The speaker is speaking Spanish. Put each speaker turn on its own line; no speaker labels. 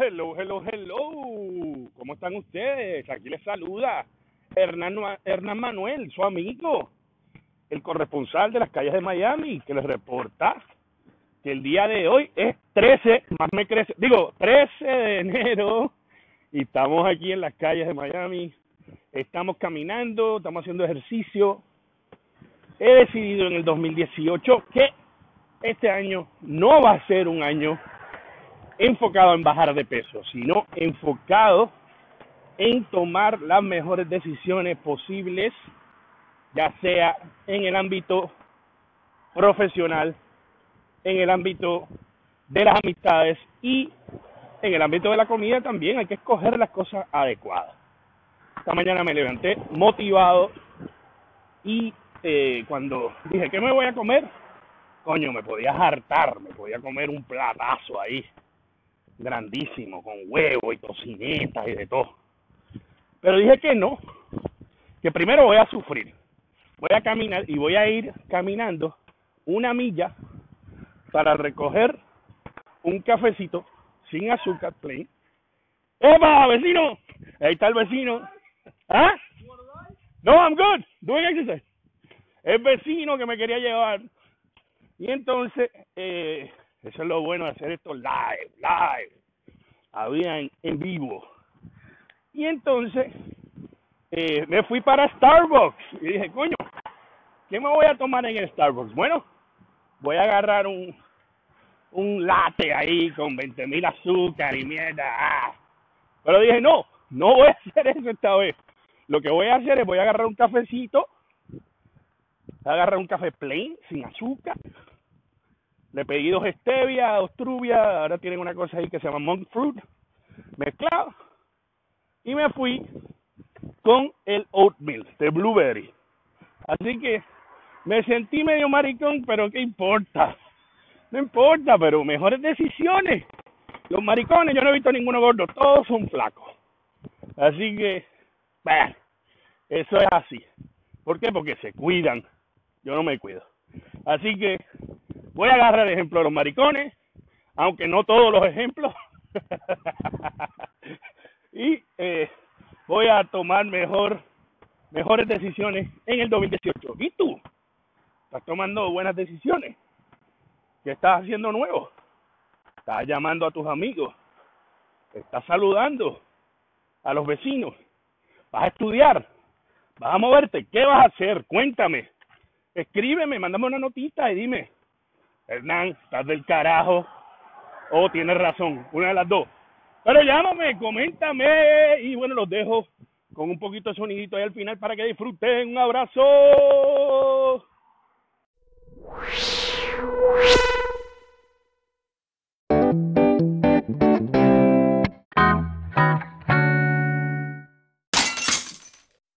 Hello, hello, hello. ¿Cómo están ustedes? Aquí les saluda Hernán, Hernán Manuel, su amigo, el corresponsal de las calles de Miami, que les reporta que el día de hoy es 13, más me crece, digo, 13 de enero, y estamos aquí en las calles de Miami. Estamos caminando, estamos haciendo ejercicio. He decidido en el 2018 que este año no va a ser un año enfocado en bajar de peso, sino enfocado en tomar las mejores decisiones posibles, ya sea en el ámbito profesional, en el ámbito de las amistades y en el ámbito de la comida también hay que escoger las cosas adecuadas. Esta mañana me levanté motivado y eh, cuando dije, ¿qué me voy a comer? Coño, me podía hartar, me podía comer un platazo ahí grandísimo, con huevo y tocineta y de todo. Pero dije que no, que primero voy a sufrir. Voy a caminar y voy a ir caminando una milla para recoger un cafecito sin azúcar, plain. ¡Epa, vecino! Ahí está el vecino. ¿Ah? No, I'm good. Doing exercise. El vecino que me quería llevar. Y entonces, eh, eso es lo bueno de hacer esto live, live. Había en, vivo. Y entonces eh, me fui para Starbucks. Y dije, coño, ¿qué me voy a tomar en Starbucks? Bueno, voy a agarrar un, un latte ahí con 20 mil azúcar y mierda. Ah. Pero dije, no, no voy a hacer eso esta vez. Lo que voy a hacer es voy a agarrar un cafecito, voy a agarrar un café plain, sin azúcar, le pedí dos stevia, dos trubia, ahora tienen una cosa ahí que se llama monk fruit, mezclado. Y me fui con el oatmeal de blueberry. Así que me sentí medio maricón, pero ¿qué importa? No importa, pero mejores decisiones. Los maricones, yo no he visto ninguno gordo, todos son flacos. Así que, bueno, eso es así. ¿Por qué? Porque se cuidan. Yo no me cuido. Así que Voy a agarrar el ejemplo de los maricones, aunque no todos los ejemplos. y eh, voy a tomar mejor, mejores decisiones en el 2018. ¿Y tú? ¿Estás tomando buenas decisiones? ¿Qué estás haciendo nuevo? ¿Estás llamando a tus amigos? ¿Estás saludando a los vecinos? ¿Vas a estudiar? ¿Vas a moverte? ¿Qué vas a hacer? Cuéntame. Escríbeme, mándame una notita y dime, Hernán, estás del carajo. O oh, tienes razón, una de las dos. Pero llámame, coméntame y bueno, los dejo con un poquito de sonidito ahí al final para que disfruten. Un abrazo.